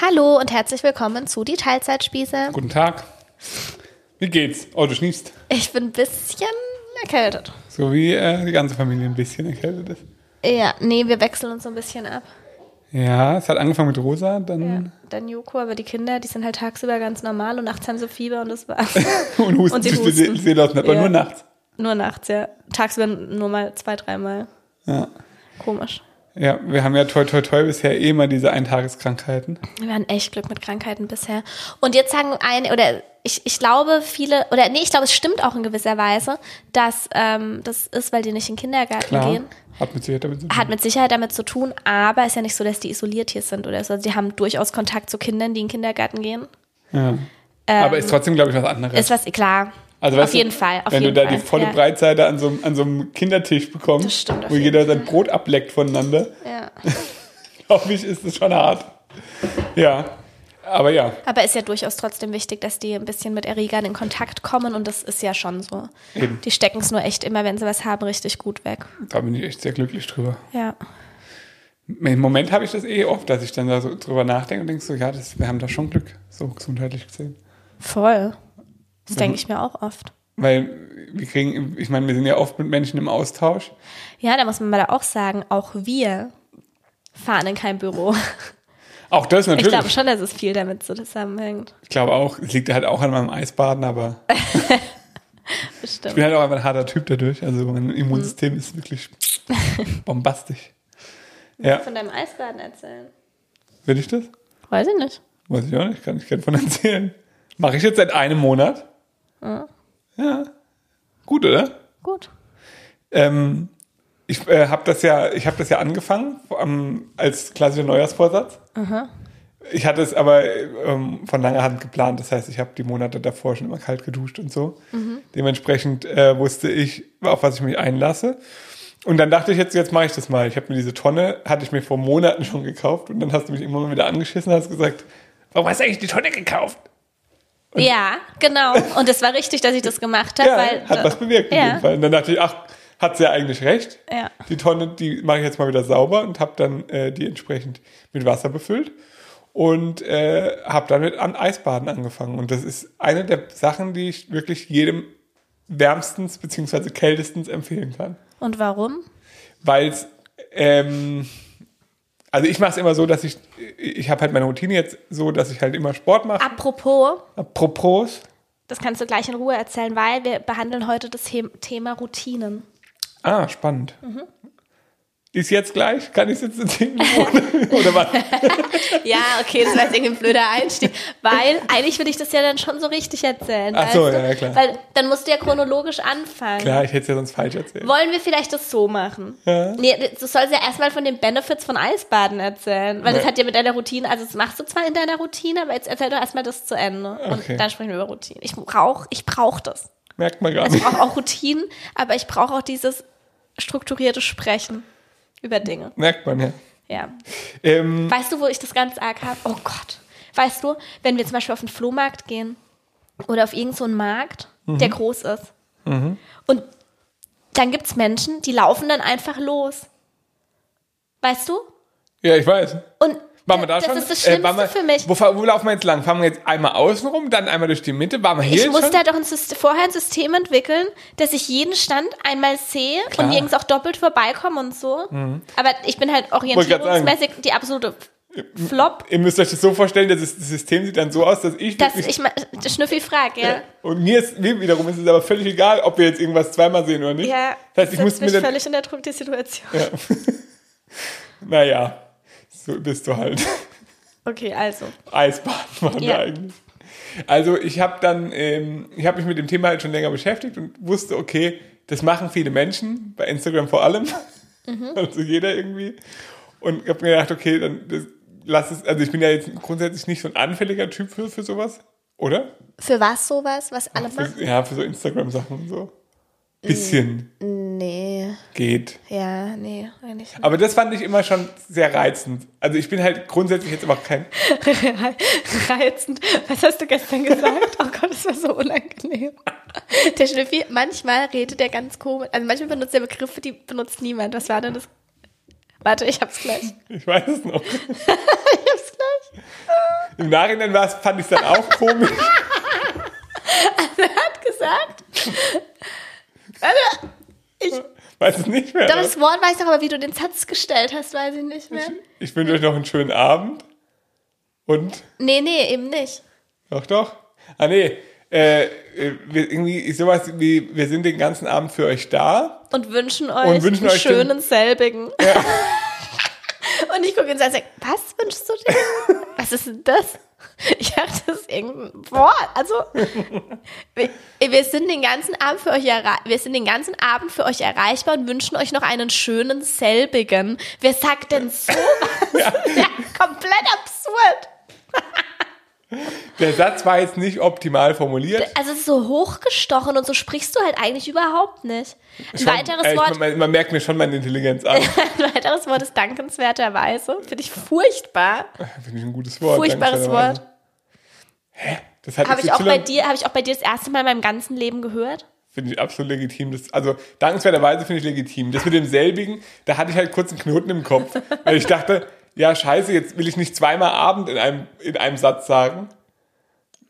Hallo und herzlich willkommen zu die Teilzeitspieße. Guten Tag. Wie geht's? Oh, du schniefst. Ich bin ein bisschen erkältet. So wie äh, die ganze Familie ein bisschen erkältet ist. Ja, nee, wir wechseln uns so ein bisschen ab. Ja, es hat angefangen mit Rosa, Ja, dann dann Joko, aber die Kinder, die sind halt tagsüber ganz normal und nachts haben sie Fieber und das war's. und Husten. Und sie husten. das nicht, aber Ja. nur nachts. Nur nachts, ja. Tagsüber nur mal zwei, dreimal. Ja. Komisch. Ja, wir haben ja toi toi toi bisher eh immer diese Eintageskrankheiten. Wir hatten echt Glück mit Krankheiten bisher. Und jetzt sagen eine, oder ich, ich glaube viele, oder nee, ich glaube, es stimmt auch in gewisser Weise, dass ähm, das ist, weil die nicht in den Kindergarten Klar. gehen. Hat mit Sicherheit damit zu tun. Hat mit Sicherheit damit zu tun, aber ist ja nicht so, dass die isoliert hier sind oder so. Also die haben durchaus Kontakt zu Kindern, die in den Kindergarten gehen. ja. aber ist trotzdem, glaube ich, was anderes. Ähm, Ist was, klar. Also, auf weißt du, jeden Fall. Auf wenn jeden du da Fall. die volle ja. Breitseite an so, einem- an so einem Kindertisch bekommst, Das stimmt wo jeden jeder sein Brot ableckt voneinander, Ja. glaube ich, ist es schon hart. Ja, aber ja. Aber ist ja durchaus trotzdem wichtig, dass die ein bisschen mit Erregern in Kontakt kommen und das ist ja schon so. Eben. Die stecken es nur echt immer, wenn sie was haben, richtig gut weg. Da bin ich echt sehr glücklich drüber. Ja. Im Moment habe ich das eh oft, dass ich dann da so drüber nachdenke und denke so, ja, das, wir haben da schon Glück, so gesundheitlich gesehen. Voll. Das denke ich mir auch oft. Weil wir kriegen, ich meine, wir sind ja oft mit Menschen im Austausch. Ja, da muss man mal da auch sagen, auch wir fahren in kein Büro. Auch das Ich natürlich. glaube schon, dass es viel damit zusammenhängt. Ich glaube auch, es liegt halt auch an meinem Eisbaden, aber ich Bestimmt. bin halt auch einfach ein harter Typ dadurch. Also mein Immunsystem ist wirklich bombastisch. Ja, Von deinem Eisbaden erzählen. will ich das? Weiß ich nicht. Weiß ich auch nicht, kann ich gerne von erzählen. Mache ich jetzt seit einem Monat. Ja. Gut, oder? Gut. Ähm, ich äh, habe das ja, ich habe das ja angefangen ähm, als klassischer Neujahrsvorsatz. Ich hatte es aber ähm, von langer Hand geplant. Das heißt, ich habe die Monate davor schon immer kalt geduscht und so. Dementsprechend äh, wusste ich, auf was ich mich einlasse. Und dann dachte ich jetzt, jetzt mache ich das mal. Ich habe mir diese Tonne, hatte ich mir vor Monaten schon gekauft. Und dann hast du mich immer mal wieder angeschissen und hast gesagt, warum hast du eigentlich die Tonne gekauft? Ja, genau. Und es war richtig, dass ich das gemacht habe, Ja, weil. hat was bewirkt in ja. dem Fall. Und dann dachte ich, ach, hat sie ja eigentlich recht. Ja. Die Tonne, die mache ich jetzt mal wieder sauber und habe dann äh, die entsprechend mit Wasser befüllt und äh, habe dann mit an Eisbaden angefangen. Und das ist eine der Sachen, die ich wirklich jedem wärmstens beziehungsweise kältestens empfehlen kann. Und warum? Weil es, ähm, also ich mache es immer so, dass ich, ich habe halt meine Routine jetzt so, dass ich halt immer Sport mache. Apropos, Apropos, das kannst du gleich in Ruhe erzählen, weil wir behandeln heute das The Thema Routinen. ah, spannend. Mhm. Ist jetzt gleich? Kann ich es jetzt in 10 Minuten? Oder was? Ja, okay, das war jetzt irgendwie ein blöder Einstieg, weil eigentlich würde ich das ja dann schon so richtig erzählen. Ach so, ja, klar. Weil dann musst du ja chronologisch anfangen. Klar, ich hätte es ja sonst falsch erzählt. Wollen wir vielleicht das so machen? Ja. Nee, du sollst ja erstmal von den Benefits von Eisbaden erzählen, weil das Ja. hat ja mit deiner Routine, also das machst du zwar in deiner Routine, aber jetzt erzähl doch erstmal das zu Ende und Okay. dann sprechen wir über Routine. Ich brauch, ich brauch das. Merkt man gar Ich nicht. brauche auch Routinen, aber ich brauche auch dieses strukturierte Sprechen über Dinge. Merkt man, ja. Ja. Ähm, Weißt du, wo ich das ganz arg habe? Oh Gott. Weißt du, wenn wir zum Beispiel auf den Flohmarkt gehen oder auf irgendeinen so einen Markt, der groß ist, und dann gibt es Menschen, die laufen dann einfach los. Weißt du? ja, ich weiß. Und Waren wir da das schon? ist das Äh, Schlimmste waren wir, für mich. Wo, wo laufen wir jetzt lang? Fahren wir jetzt einmal außen rum, dann einmal durch die Mitte? Waren wir hier Ich musste schon? halt auch ein System, vorher ein System entwickeln, dass ich jeden Stand einmal sehe Klar. Mhm. und nirgends auch doppelt vorbeikomme und so. Aber ich bin halt orientierungsmäßig die absolute Flop, Ihr müsst euch das so vorstellen, dass das System sieht dann so aus, dass ich dass ich mal Schnüffi frage, ja. Und mir ist, mir wiederum ist es aber völlig egal, ob wir jetzt irgendwas zweimal sehen oder nicht. Ja, das heißt, ich muss mir dann, völlig in der Druck die Situation. ja. naja, so bist du halt. Okay, also. Eisbaden machen wir Ja. eigentlich. Also ich habe dann, ähm, ich habe mich mit dem Thema halt schon länger beschäftigt und wusste, okay, das machen viele Menschen, bei Instagram vor allem, Mhm. also jeder irgendwie. Und habe mir gedacht, okay, dann das, lass es, also ich bin ja jetzt grundsätzlich nicht so ein anfälliger Typ für, für sowas, oder? Für was sowas, was alle machen? Ja, für so Instagram-Sachen und so. Bisschen Nee, geht. ja, nee, eigentlich nicht. Aber das fand ich immer schon sehr reizend. Also ich bin halt grundsätzlich jetzt aber kein, Reizend. Was hast du gestern gesagt? Oh Gott, das war so unangenehm. Der Schnüffi, manchmal redet er ganz komisch. Also manchmal benutzt er Begriffe, die benutzt niemand. Was war denn das? Warte, ich hab's gleich. ich weiß es noch. Ich hab's gleich. Im Nachhinein war's, fand ich es dann auch komisch. Wer hat gesagt? Warte, ich, Weiß es nicht mehr. doch, das Wort weiß ich aber, wie du den Satz gestellt hast, weiß ich nicht mehr. Ich wünsche euch noch einen schönen Abend. Und, Nee, nee, eben nicht. doch, doch. Ah, nee. Äh, äh, wir, irgendwie sowas wie, wir sind den ganzen Abend für euch da. Und wünschen euch Und wünschen einen euch schönen selbigen. Und ich gucke ihn an und sage, was wünschst du dir? Was ist denn das? Ich dachte, das ist irgendein Wort. Also, wir, wir sind den ganzen Abend für euch wir sind den ganzen Abend für euch erreichbar und wünschen euch noch einen schönen selbigen. Wer sagt denn sowas? Ja. komplett absurd. Der Satz war jetzt nicht optimal formuliert. Also es ist so hochgestochen und so sprichst du halt eigentlich überhaupt nicht. Ein Schon- weiteres äh, Wort, Man, man merkt mir schon meine Intelligenz an. ein weiteres Wort ist dankenswerterweise. Finde ich furchtbar. Finde ich ein gutes Wort. Furchtbares. Wort. Das hat Habe ich auch XY bei dir, habe ich auch bei dir das erste Mal in meinem ganzen Leben gehört. Finde ich absolut legitim. Das, also dankenswerterweise finde ich legitim. Das mit dem selbigen, da hatte ich halt kurz einen Knoten im Kopf. Weil ich dachte, ja scheiße, jetzt will ich nicht zweimal Abend in einem, in einem Satz sagen.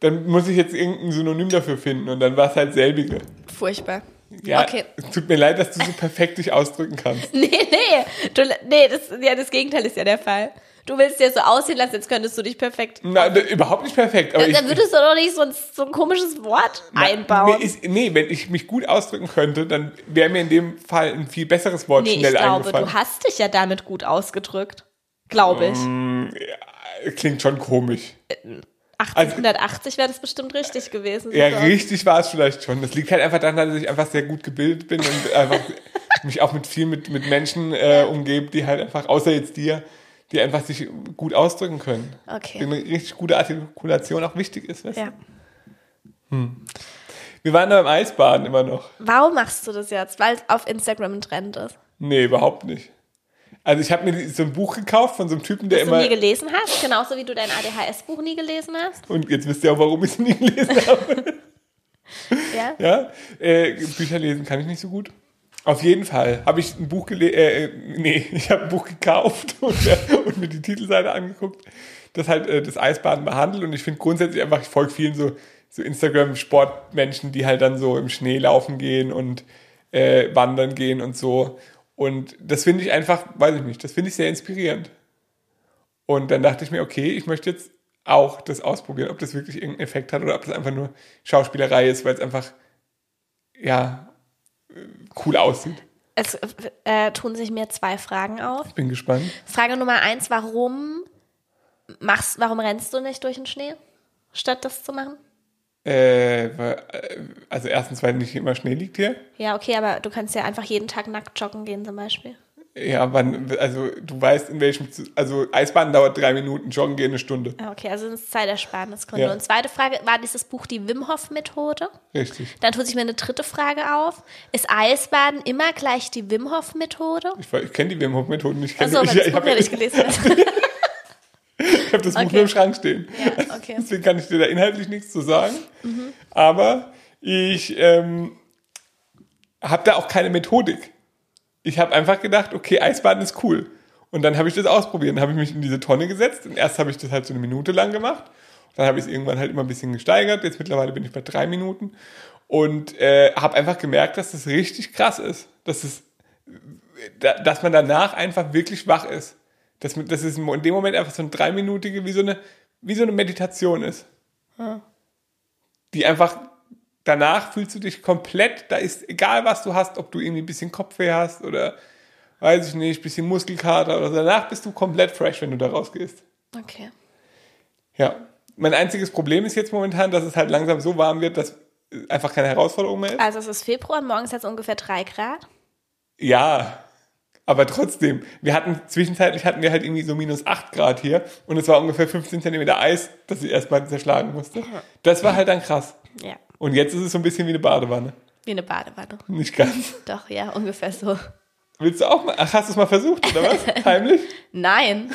Dann muss ich jetzt irgendein Synonym dafür finden. Und dann war es halt selbige. Furchtbar. Ja, Okay. es tut mir leid, dass du so perfekt dich ausdrücken kannst. Nee, nee. Du, nee, das, ja, das Gegenteil ist ja der Fall. Du willst ja so aussehen lassen, jetzt könntest du dich perfekt. Na, d- überhaupt nicht perfekt. Aber Da, ich, da würdest du doch nicht so ein, so ein komisches Wort einbauen. Nee, ist, nee, wenn ich mich gut ausdrücken könnte, dann wäre mir in dem Fall ein viel besseres Wort Nee, ich schnell glaube, eingefallen. du hast dich ja damit gut ausgedrückt. Glaube ich. Mm. Klingt schon komisch. 1880 wäre das bestimmt richtig gewesen. Ja, Super. richtig war es vielleicht schon. Das liegt halt einfach daran, dass ich einfach sehr gut gebildet bin und einfach mich auch mit viel mit, mit Menschen äh, umgebe, die halt einfach, außer jetzt dir, die einfach sich gut ausdrücken können. Okay. Eine richtig gute Artikulation auch wichtig ist. Weißt? du? Ja. Wir waren da beim Eisbaden immer noch. Warum machst du das jetzt? Weil es auf Instagram ein Trend ist. Nee, überhaupt nicht. Also ich habe mir so ein Buch gekauft von so einem Typen, der Was du immer... nie gelesen hast, genauso wie du dein ADHS-Buch nie gelesen hast. Und jetzt wisst ihr auch, warum ich es nie gelesen habe. Ja. Ja, äh, Bücher lesen kann ich nicht so gut. Auf jeden Fall habe ich ein Buch gelesen, äh, nee, ich habe ein Buch gekauft und, äh, und mir die Titelseite angeguckt, das halt äh, das Eisbaden behandelt und ich finde grundsätzlich einfach, ich folge vielen so, so Instagram-Sportmenschen, die halt dann so im Schnee laufen gehen und äh, wandern gehen und so und das finde ich einfach, weiß ich nicht, das finde ich sehr inspirierend. Und dann dachte ich mir, okay, ich möchte jetzt auch das ausprobieren, ob das wirklich irgendeinen Effekt hat oder ob das einfach nur Schauspielerei ist, weil es einfach, ja, äh, cool aussieht. Es äh, tun sich mir zwei Fragen auf. Ich bin gespannt. Frage Nummer eins, warum machst, warum rennst du nicht durch den Schnee, statt das zu machen? Äh, äh, also erstens, weil nicht immer Schnee liegt hier. Ja, okay, aber du kannst ja einfach jeden Tag nackt joggen gehen zum Beispiel. Ja, wann, also du weißt in welchem, also Eisbahn dauert drei Minuten, Joggen gehen eine Stunde. Ah, Okay, also das ist Zeitersparnisgründe. Ja. Und zweite Frage, war dieses Buch die Wim Hof Methode? Richtig. Dann tut sich mir eine dritte Frage auf. Ist Eisbaden immer gleich die Wim Hof Methode? Ich, ich kenne die Wim Hof Methoden nicht. Ich, kenn- Achso, ich, das ich Buch habe ja nicht gelesen hast. ich hab das Buch Okay. nur im Schrank stehen. Ja, okay. Deswegen kann ich dir da inhaltlich nichts zu sagen. Mhm. Aber ich ähm, habe da auch keine Methodik. Ich habe einfach gedacht, okay, Eisbaden ist cool. Und dann habe ich das ausprobiert. Dann habe ich mich in diese Tonne gesetzt. Und erst habe ich das halt so eine Minute lang gemacht. Dann habe ich es irgendwann halt immer ein bisschen gesteigert. Jetzt mittlerweile bin ich bei drei Minuten. Und äh, habe einfach gemerkt, dass das richtig krass ist. Dass, es, da, dass man danach einfach wirklich wach ist. Dass, man- dass es in dem Moment einfach so eine dreiminutige, wie so eine, wie so eine Meditation ist. Die einfach, danach fühlst du dich komplett, da ist egal was du hast, ob du irgendwie ein bisschen Kopfweh hast oder weiß ich nicht, ein bisschen Muskelkater oder so. Danach bist du komplett fresh, wenn du da rausgehst. Okay. Ja. Mein einziges Problem ist jetzt momentan, dass es halt langsam so warm wird, dass einfach keine Herausforderung mehr ist. Also es ist Februar morgens hat es ungefähr drei Grad. Ja, aber trotzdem. Wir hatten, zwischenzeitlich hatten wir halt irgendwie so minus 8 Grad hier und es war ungefähr 15 Zentimeter Eis, das ich erstmal zerschlagen musste. Das war halt dann krass. Ja. Und jetzt ist es so ein bisschen wie eine Badewanne. Wie eine Badewanne. Nicht ganz. Doch, ja, ungefähr so. Willst du auch mal? Ach, hast du es mal versucht, oder was? Heimlich? Nein.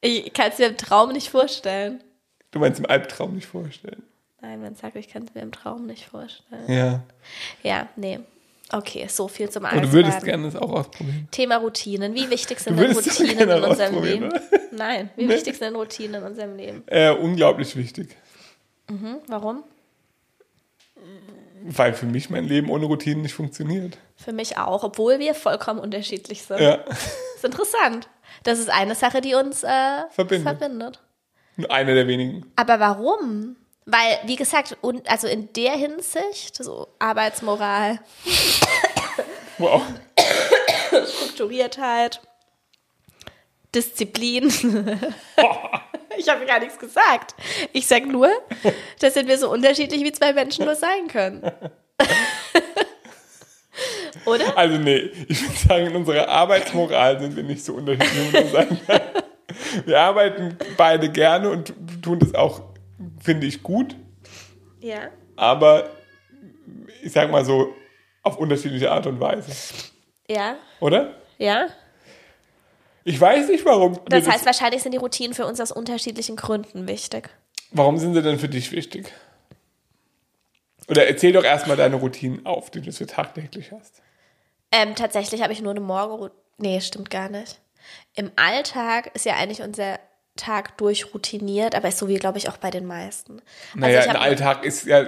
Ich kann es mir im Traum nicht vorstellen. Du meinst im Albtraum nicht vorstellen. Nein, man sagt, ich kann es mir im Traum nicht vorstellen. Ja. Ja, nee. Okay, so viel zum Eisbaden. du würdest gerne das auch ausprobieren. Thema Routinen. Wie wichtig sind denn Routinen in unserem Leben? oder? Nein, wie wichtig sind denn Routinen in unserem Leben? Äh, unglaublich wichtig. Mhm. Warum? Weil für mich mein Leben ohne Routinen nicht funktioniert. Für mich auch, obwohl wir vollkommen unterschiedlich sind. Ja. ist interessant. Das ist eine Sache, die uns äh, Verbindet. verbindet. Nur Einer der wenigen. Aber warum? Weil, wie gesagt, und, also in der Hinsicht, so Arbeitsmoral, Wow. Strukturiertheit, Disziplin. ich habe gar nichts gesagt. Ich sag nur, da sind wir so unterschiedlich, wie zwei Menschen nur sein können. Oder? Also nee, ich würde sagen, in unserer Arbeitsmoral sind wir nicht so unterschiedlich, wie man sagen kann. Wir arbeiten beide gerne und tun das auch, finde ich, gut. Ja. Aber ich sag mal so, auf unterschiedliche Art und Weise. Ja. Oder? Ja. Ich weiß nicht, warum. Das heißt, wahrscheinlich sind die Routinen für uns aus unterschiedlichen Gründen wichtig. warum sind sie denn für dich wichtig? Oder erzähl doch erstmal deine Routinen auf, die du so tagtäglich hast. Ähm, tatsächlich habe ich nur eine Morgenroutine. Nee, stimmt gar nicht. Im Alltag ist ja eigentlich unser Tag durchroutiniert, aber ist so wie, glaube ich, auch bei den meisten. Naja, ich ein Alltag ist ja,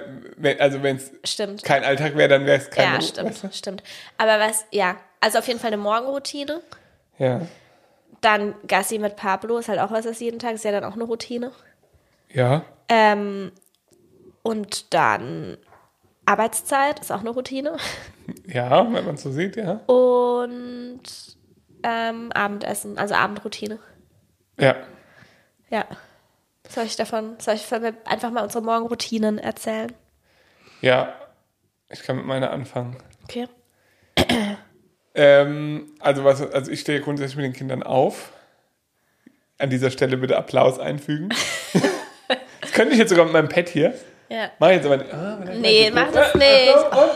also wenn es kein Alltag wäre, dann wäre es kein Ja, stimmt, stimmt. Aber was, ja, also auf jeden Fall eine Morgenroutine. Ja. Dann Gassi mit Pablo ist halt auch was, das jeden Tag ist ja dann auch eine Routine. Ja. Ähm, und dann Arbeitszeit ist auch eine Routine. Ja, wenn man es so sieht, ja. Und ähm, Abendessen, also Abendroutine. Ja. Ja. Soll ich davon, soll ich einfach mal unsere Morgenroutinen erzählen? Ja. Ich kann mit meiner anfangen. Okay. Ähm, also, was, also ich stehe grundsätzlich mit den Kindern auf. An dieser Stelle bitte Applaus einfügen. das könnte ich jetzt sogar mit meinem Pad hier. Ja. Mach jetzt aber nicht. Ah, Nee, mach das so. nicht. Und?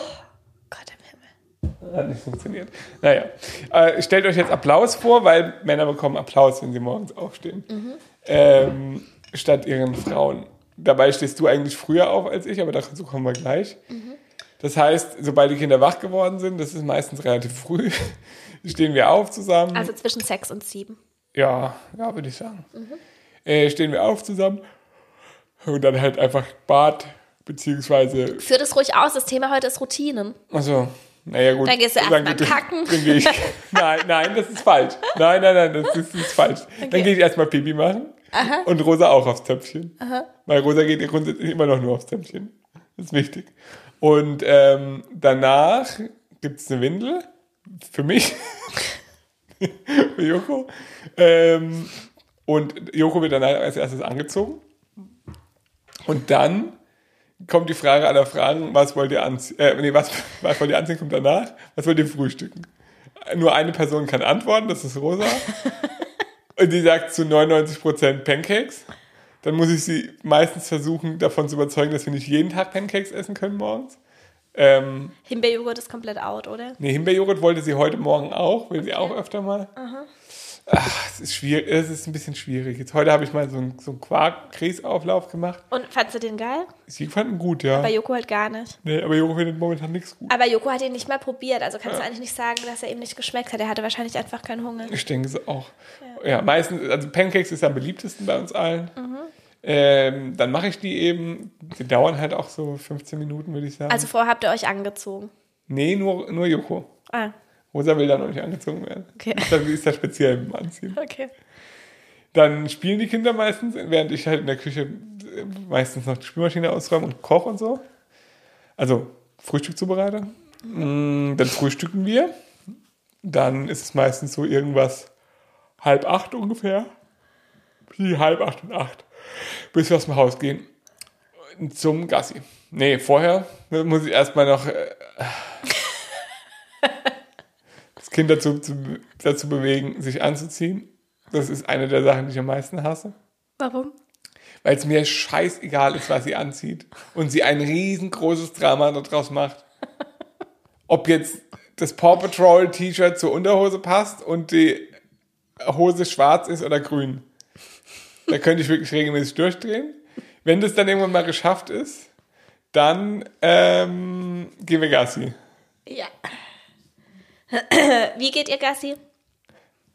Gott im Himmel. Hat nicht funktioniert. Naja. Äh, stellt euch jetzt Applaus vor, weil Männer bekommen Applaus, wenn sie morgens aufstehen. Ähm, statt ihren Frauen. Dabei stehst du eigentlich früher auf als ich, aber dazu kommen wir gleich. Das heißt, sobald die Kinder wach geworden sind, das ist meistens relativ früh, stehen wir auf zusammen. Also zwischen sechs und sieben. Ja, ja, würde ich sagen. Äh, stehen wir auf zusammen und dann halt einfach Bad, beziehungsweise, Führ das ruhig aus. Das Thema heute ist Routinen. also, naja gut. Dann gehst du erst mal geht- kacken. Dann gehe ich, nein, nein, das ist falsch. Nein, nein, nein, das ist, das ist falsch. Dann gehe ich erstmal Pipi machen und Rosa auch aufs Töpfchen. Weil Rosa geht ja grundsätzlich immer noch nur aufs Töpfchen. Das ist wichtig. Und ähm, danach gibt es eine Windel für mich, für Joko. Ähm, und Joko wird dann halt als erstes angezogen. Und dann kommt die Frage aller Fragen, was wollt ihr anziehen? Äh, nee, was, was wollt ihr anziehen, kommt danach. Was wollt ihr frühstücken? Nur eine Person kann antworten, das ist Rosa. Und die sagt zu 99% Pancakes. Dann muss ich sie meistens versuchen, davon zu überzeugen, dass wir nicht jeden Tag Pancakes essen können morgens. Ähm, Himbeerjoghurt ist komplett out, oder? nee, Himbeerjoghurt wollte sie heute Morgen auch, will sie auch öfter mal. Ach, es ist schwierig, es ist ein bisschen schwierig. Jetzt heute habe ich mal so einen, so einen Quark-Grießauflauf gemacht. Und fandst du den geil? Sie fanden gut, ja. Bei Joko halt gar nicht. Nee, aber Joko findet momentan nichts gut. Aber Joko hat ihn nicht mal probiert. Also kannst du eigentlich nicht sagen, dass er ihm nicht geschmeckt hat. Er hatte wahrscheinlich einfach keinen Hunger. Ich denke es auch. Ja. meistens, also Pancakes ist am beliebtesten bei uns allen. Ähm, dann mache ich die eben. Die dauern halt auch so 15 Minuten, würde ich sagen. Also vorher habt ihr euch angezogen. nee, nur, nur Joko. Ah, Rosa will da noch nicht angezogen werden. Okay. Dann ist er speziell im Anziehen. okay. Dann spielen die Kinder meistens, während ich halt in der Küche äh, meistens noch die Spülmaschine ausräume und koche und so. Also Frühstück zubereite. Mm, Dann frühstücken wir. Dann ist es meistens so irgendwas halb acht ungefähr. Wie halb acht und acht. Bis wir aus dem Haus gehen. Zum Gassi. Nee, vorher muss ich erstmal noch äh, Kind dazu, zu, dazu bewegen, sich anzuziehen. Das ist eine der Sachen, die ich am meisten hasse. Warum? Weil es mir scheißegal ist, was sie anzieht. Und sie ein riesengroßes Drama daraus macht. Ob jetzt das Paw Patrol T-Shirt zur Unterhose passt und die Hose schwarz ist oder grün. Da könnte ich wirklich regelmäßig durchdrehen. Wenn das dann irgendwann mal geschafft ist, dann ähm, gehen wir Gassi. Ja. Wie geht ihr Gassi?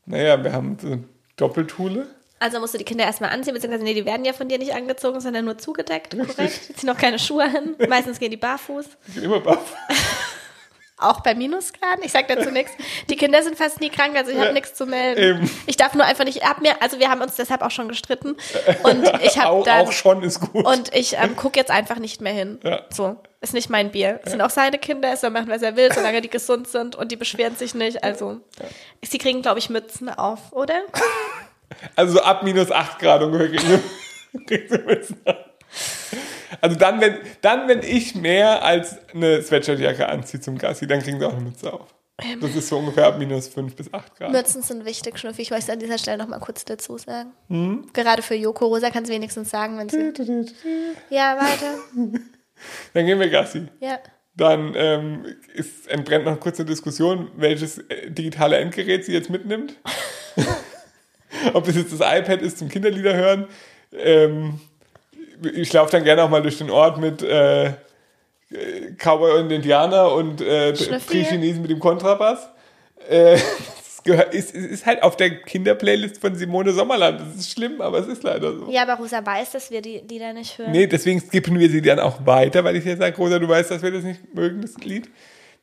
Naja, wir haben so Doppeltule. Also musst du die Kinder erstmal anziehen, beziehungsweise nee, die werden ja von dir nicht angezogen, sondern nur zugedeckt, korrekt? Die ziehen noch keine Schuhe an. Meistens gehen die barfuß. Ich bin immer baff. Auch bei Minusgraden. Ich sag dazu nichts. Die Kinder sind fast nie krank, also ich habe Ja, nichts zu melden. eben. Ich darf nur einfach nicht, ich hab mir, also wir haben uns deshalb auch schon gestritten. Und ich habe auch, auch schon ist gut. und ich ähm, gucke jetzt einfach nicht mehr hin. Ja. So, ist nicht mein Bier. Es sind auch seine Kinder, er soll machen, was er will, solange die gesund sind und die beschweren sich nicht. Also, sie kriegen, glaube ich, Mützen auf, oder? Also so ab minus 8 Grad ungefähr kriegen an. Also dann wenn, dann, wenn ich mehr als eine Sweatshirtjacke anziehe zum Gassi, dann kriegen sie auch eine Mütze auf. Das ist so ungefähr ab minus 5 bis 8 Grad. Mützen sind wichtig, Schnüffi. Ich möchte an dieser Stelle noch mal kurz dazu sagen. Hm? Gerade für Joko Rosa kann sie wenigstens sagen, wenn sie. Ja, weiter. Dann gehen wir Gassi. Ja. Dann ähm, ist, entbrennt noch kurz eine Diskussion, welches äh, digitale Endgerät sie jetzt mitnimmt. Ob es jetzt das iPad ist zum Kinderlieder hören. Ähm, ich laufe dann gerne auch mal durch den Ort mit äh, Cowboy und Indianer und äh, Schnüffi. Chinesen mit dem Kontrabass. Äh, gehört, ist, ist halt auf der Kinderplaylist von Simone Sommerland. Das ist schlimm, aber es ist leider so. Ja, aber Rosa weiß, dass wir die Lieder nicht hören. Nee, deswegen skippen wir sie dann auch weiter, weil ich ja sage, Rosa, du weißt, dass wir das nicht mögen, das Lied.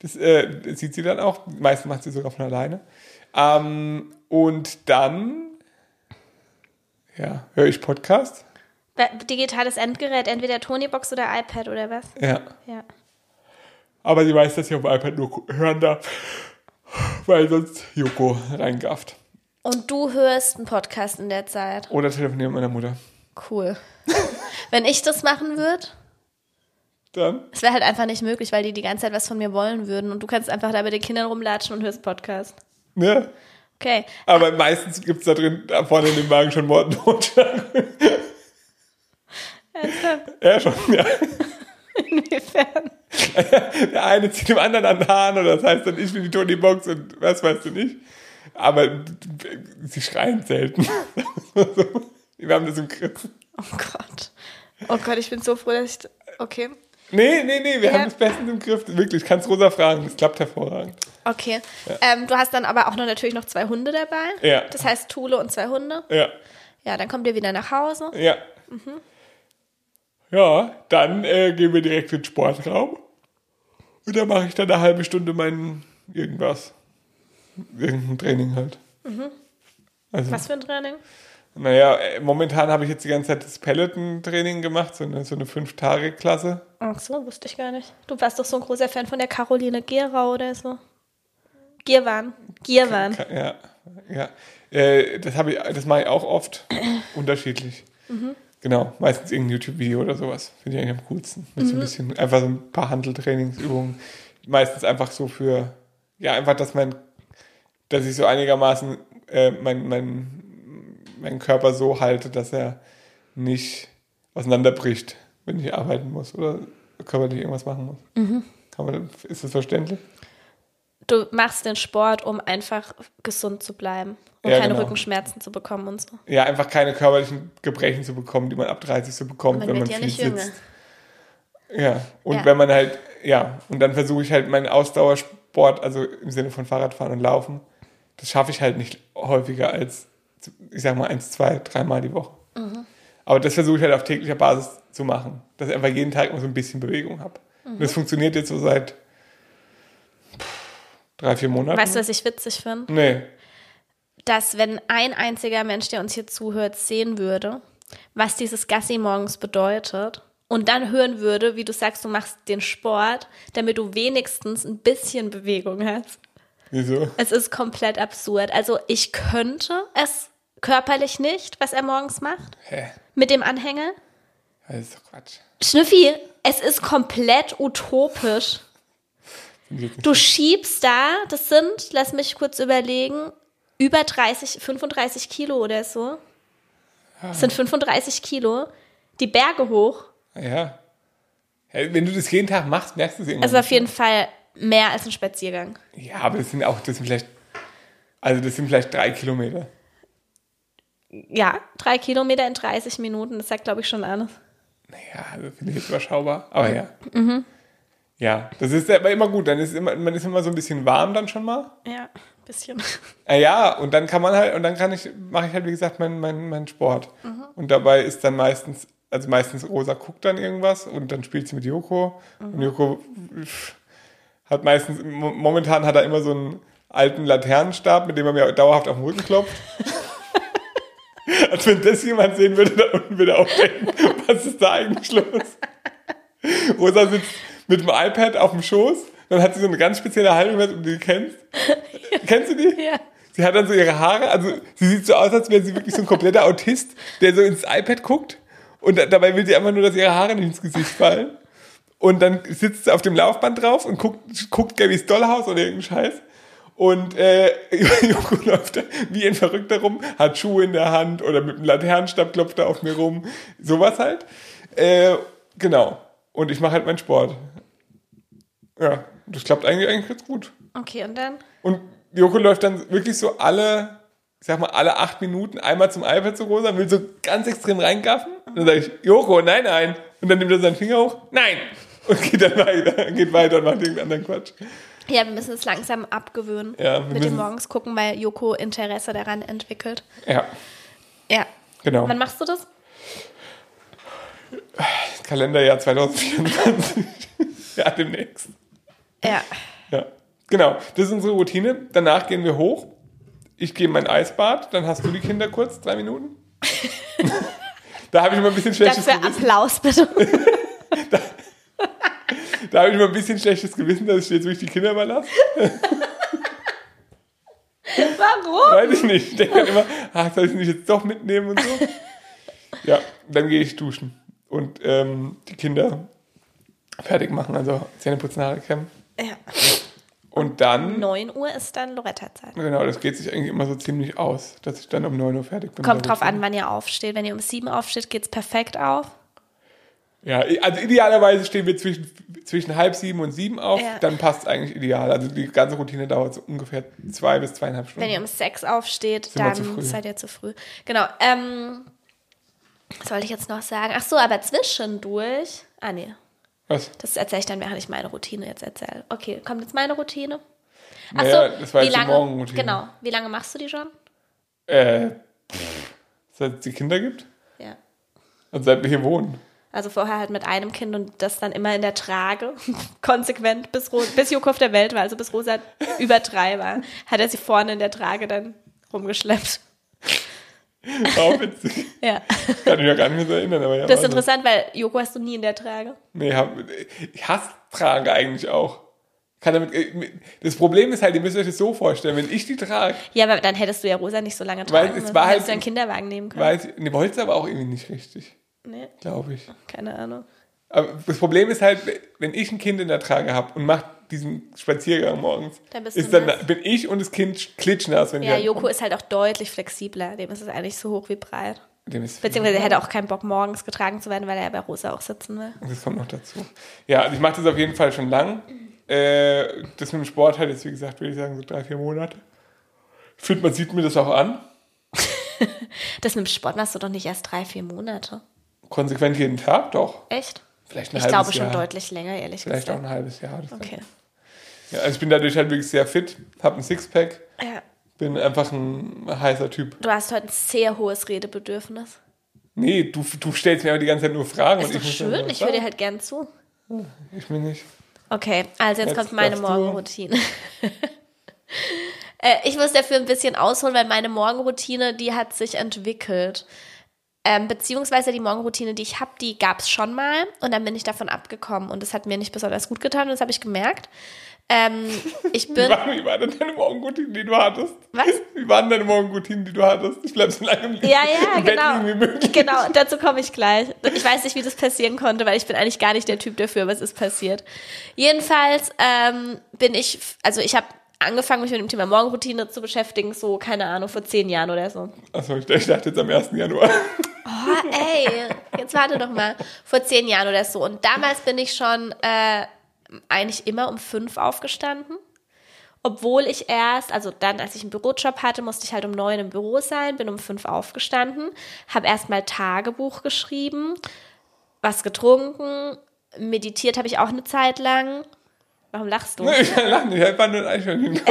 Das äh, sieht sie dann auch. Meistens macht sie sogar von alleine. Ähm, und dann, ja, höre ich Podcast. Digitales Endgerät, entweder Tonybox oder iPad oder was? Ja. Ja. Aber sie weiß, dass ich auf dem iPad nur hören darf, weil sonst Joko reingafft. Und du hörst einen Podcast in der Zeit. Oder telefonieren mit meiner Mutter. Cool. Wenn ich das machen würde, Dann, es wäre halt einfach nicht möglich, weil die die ganze Zeit was von mir wollen würden. Und du kannst einfach da bei den Kindern rumlatschen und hörst Podcast. ne? Okay. Aber meistens gibt es da drin, da vorne in dem Wagen schon Mord und Totschlag. Ja, schon, ja. Inwiefern? Der eine zieht dem anderen an den Haaren oder das heißt dann, ich bin die Tony Box und was weißt du nicht. Aber sie schreien selten. Wir haben das im Griff. Oh Gott. Oh Gott, ich bin so froh, dass ich. Okay. Nee, nee, nee, wir Ja. haben das bestens im Griff. Wirklich, kannst Rosa fragen, das klappt hervorragend. Okay. Ähm, du hast dann aber auch noch natürlich noch zwei Hunde dabei. Ja. Das heißt Thule und zwei Hunde. Ja, Ja, dann kommt ihr wieder nach Hause. ja. Ja, dann äh, gehen wir direkt in den Sportraum. Und dann mache ich dann eine halbe Stunde mein irgendwas. Irgendein Training halt. Also, Was für ein Training? Naja, äh, momentan habe ich jetzt die ganze Zeit das Peloton-Training gemacht, so eine, so eine Fünf-Tage-Klasse. Ach so, wusste ich gar nicht. Du warst doch so ein großer Fan von der Caroline Gerau oder so. Gierwan. Gierwan. Ja, ja. Äh, das habe ich, das mache ich auch oft unterschiedlich. Genau, meistens irgendein YouTube-Video oder sowas. Finde ich eigentlich am coolsten. Mit so ein bisschen, einfach so ein paar Handeltrainingsübungen. Meistens einfach so für, ja, einfach, dass mein, dass ich so einigermaßen äh, mein, mein, meinen Körper so halte, dass er nicht auseinanderbricht, wenn ich arbeiten muss oder körperlich irgendwas machen muss. Kann man, ist das verständlich? Du machst den Sport, um einfach gesund zu bleiben und Ja, keine genau. Rückenschmerzen zu bekommen und so. ja, einfach keine körperlichen Gebrechen zu bekommen, die man ab 30 so bekommt, Man wenn man ja viel nicht jünger. sitzt. Ja, und Ja. wenn man halt, ja, und dann versuche ich halt meinen Ausdauersport, also im Sinne von Fahrradfahren und Laufen, das schaffe ich halt nicht häufiger als, ich sag mal, eins, zwei, dreimal die Woche. Mhm. Aber das versuche ich halt auf täglicher Basis zu machen, dass ich einfach jeden Tag mal so ein bisschen Bewegung habe. Und Mhm. das funktioniert jetzt so seit drei, vier Monaten. Weißt du, was ich witzig finde? Nee. Dass wenn ein einziger Mensch, der uns hier zuhört, sehen würde, was dieses Gassi morgens bedeutet und dann hören würde, wie du sagst, du machst den Sport, damit du wenigstens ein bisschen Bewegung hast. Wieso? Es ist komplett absurd. Also ich könnte es körperlich nicht, was er morgens macht, Hä? mit dem Anhänger. Das ist doch Quatsch. Schnüffi, es ist komplett utopisch. Du schiebst da, das sind, lass mich kurz überlegen, über 30, 35 Kilo oder so. Das sind 35 Kilo. Die Berge hoch. Ja. Wenn du das jeden Tag machst, merkst du es irgendwann. Also auf jeden Fall mehr als ein Spaziergang. Ja, aber das sind auch, das sind vielleicht, also das sind vielleicht drei Kilometer. Ja, drei Kilometer in 30 Minuten, das sagt, glaube ich, schon alles. Naja, also finde ich jetzt überschaubar. Aber ja. Mhm. Ja, das ist aber immer gut. Dann ist immer, man ist immer so ein bisschen warm dann schon mal. Ja. Bisschen. Äh, ja, und dann kann man halt, und dann kann ich, mache ich halt, wie gesagt, meinen mein, mein Sport. Und dabei ist dann meistens, also meistens Rosa guckt dann irgendwas und dann spielt sie mit Joko. Und Joko hat meistens, mo- momentan hat er immer so einen alten Laternenstab, mit dem er mir dauerhaft auf den Rücken klopft. Als wenn das jemand sehen würde, da unten würde er auch denken, was ist da eigentlich los? Rosa sitzt mit dem iPad auf dem Schoß, dann hat sie so eine ganz spezielle Haltung, wenn du die kennst. Kennst du die? Ja. Sie hat dann so ihre Haare, also sie sieht so aus, als wäre sie wirklich so ein kompletter Autist, der so ins iPad guckt und da- dabei will sie einfach nur, dass ihre Haare nicht ins Gesicht fallen. Und dann sitzt sie auf dem Laufband drauf und guckt, guckt Gabby's Dollhaus oder irgendeinen Scheiß. Und äh, Joko läuft da wie ein Verrückter rum, hat Schuhe in der Hand oder mit dem Laternenstab klopft er auf mir rum. Sowas halt. Äh, genau. Und ich mache halt meinen Sport. Ja, das klappt eigentlich, eigentlich ganz gut. Okay, und dann? Und Joko läuft dann wirklich so alle, ich sag mal, alle acht Minuten einmal zum iPad zu Rosa, will so ganz extrem reingaffen. Und dann sage ich, Joko, nein, nein. Und dann nimmt er seinen Finger hoch, nein. Und geht dann weiter, geht weiter und macht irgendeinen anderen Quatsch. Ja, wir müssen es langsam abgewöhnen. Ja, wir mit dem morgens gucken, weil Joko Interesse daran entwickelt. Ja, Ja. genau. Wann machst du das? Kalenderjahr 2024. ja, demnächst. Ja. Ja, genau. Das ist unsere Routine. Danach gehen wir hoch. Ich gehe in mein Eisbad. Dann hast du die Kinder kurz, drei Minuten. da habe ich immer ein bisschen schlechtes Dafür Gewissen. Applaus bitte. Da habe ich immer ein bisschen schlechtes Gewissen, dass ich jetzt wirklich die Kinder überlasse. Warum? Weiß ich nicht. Ich denke dann immer, ach, soll ich sie nicht jetzt doch mitnehmen und so. Ja, dann gehe ich duschen und ähm, die Kinder fertig machen, also Zähne putzen, Haare kämmen. Ja. Und dann, 9 Uhr ist dann Loretta-Zeit. genau, das geht sich eigentlich immer so ziemlich aus, dass ich dann um 9 Uhr fertig bin. Kommt drauf an, wann ihr aufsteht. Wenn ihr um 7 aufsteht, geht's perfekt auf. Ja, also idealerweise stehen wir zwischen, zwischen halb sieben und sieben auf, Ja. dann passt es eigentlich ideal. Also die ganze Routine dauert so ungefähr zwei bis zweieinhalb Stunden. Wenn ihr um 6 aufsteht, Sind dann seid ihr zu früh. Genau. Ähm, was wollte ich jetzt noch sagen? Ach so, aber zwischendurch. Ah, nee. Was? Das erzähle ich dann, während ich meine Routine jetzt erzähle. Okay, kommt jetzt meine Routine? Ach Naja, das war wie jetzt die lange? Morgenroutine. Genau. Wie lange machst du die schon? Äh, seit es die Kinder gibt? Ja. Und seit wir hier wohnen. Also vorher halt mit einem Kind und das dann immer in der Trage, konsequent, bis, Ro bis Joko auf der Welt war, also bis Rosa über drei war, hat er sie vorne in der Trage dann rumgeschleppt. Auch witzig. Ja. Kann ich mich ja gar nicht mehr so erinnern. Aber ja, Das ist war so. interessant, weil Joko hast du nie in der Trage. Nee, hab, ich hasse Trage eigentlich auch. Kann damit, äh, das Problem ist halt, ihr müsst euch das so vorstellen, wenn ich die trage, Ja, aber dann hättest du ja Rosa nicht so lange Weil tragen es müssen. war halt- Hättest du einen Kinderwagen nehmen können. weiß ich, nee, wollte es aber auch irgendwie nicht richtig, nee, glaube ich. keine Ahnung. Aber das Problem ist halt, wenn ich ein Kind in der Trage habe und mache diesen Spaziergang morgens, Dann ist dann, nass. bin ich und das Kind klitschnass. Wenn Ja, Joko ist halt auch deutlich flexibler. Dem ist es eigentlich so hoch wie breit. Dem ist, Beziehungsweise er hätte auch keinen Bock, morgens getragen zu werden, weil er ja bei Rosa auch sitzen will. Das kommt noch dazu. Ja, also ich mache das auf jeden Fall schon lang. Äh, das mit dem Sport halt jetzt, wie gesagt, würde ich sagen, so drei, vier Monate. Ich finde, man sieht mir das auch an. Das mit dem Sport machst du doch nicht erst drei, vier Monate. Konsequent jeden Tag, doch. Echt? Vielleicht ein Ich halbes glaube schon Jahr. deutlich länger, ehrlich Vielleicht auch gesagt. ein halbes Jahr. Okay. ja, also ich bin dadurch halt wirklich sehr fit, habe ein Sixpack, Ja. bin einfach ein heißer Typ. Du hast heute ein sehr hohes Redebedürfnis. Nee, du, du stellst mir aber die ganze Zeit nur Fragen. Ist und doch ich schön, ich höre dir halt gern zu. Ich mir nicht. Okay, also jetzt, Jetzt kommt meine. Morgenroutine. äh, ich muss dafür ein bisschen ausholen, weil meine Morgenroutine, die hat sich entwickelt. Ähm, beziehungsweise die Morgenroutine, die ich habe, die gab es schon mal und dann bin ich davon abgekommen und das hat mir nicht besonders gut getan und das habe ich gemerkt. Ähm, ich Wie bin. wie war denn deine Morgenroutine, die du hattest? Was? Wie waren deine Morgenroutinen, die du hattest? Ich bleib so lange im, Ja, ja, Bett genau. Genau, dazu komme ich gleich. Ich weiß nicht, wie das passieren konnte, weil ich bin eigentlich gar nicht der Typ dafür, es ist passiert. Jedenfalls ähm, bin ich, also ich habe angefangen, mich mit dem Thema Morgenroutine zu beschäftigen, so, keine Ahnung, vor zehn Jahren oder so. Achso, ich dachte jetzt am 1. Januar. Oh, ey, jetzt warte doch mal. Vor zehn Jahren oder so. Und damals bin ich schon äh, eigentlich immer um fünf aufgestanden. Obwohl ich erst, also dann, als ich einen Bürojob hatte, musste ich halt um neun im Büro sein, bin um fünf aufgestanden, habe erstmal Tagebuch geschrieben, was getrunken, meditiert habe ich auch eine Zeit lang. Warum lachst du? Nee, ich lach nicht, ich war nur ein Eichhörnchen.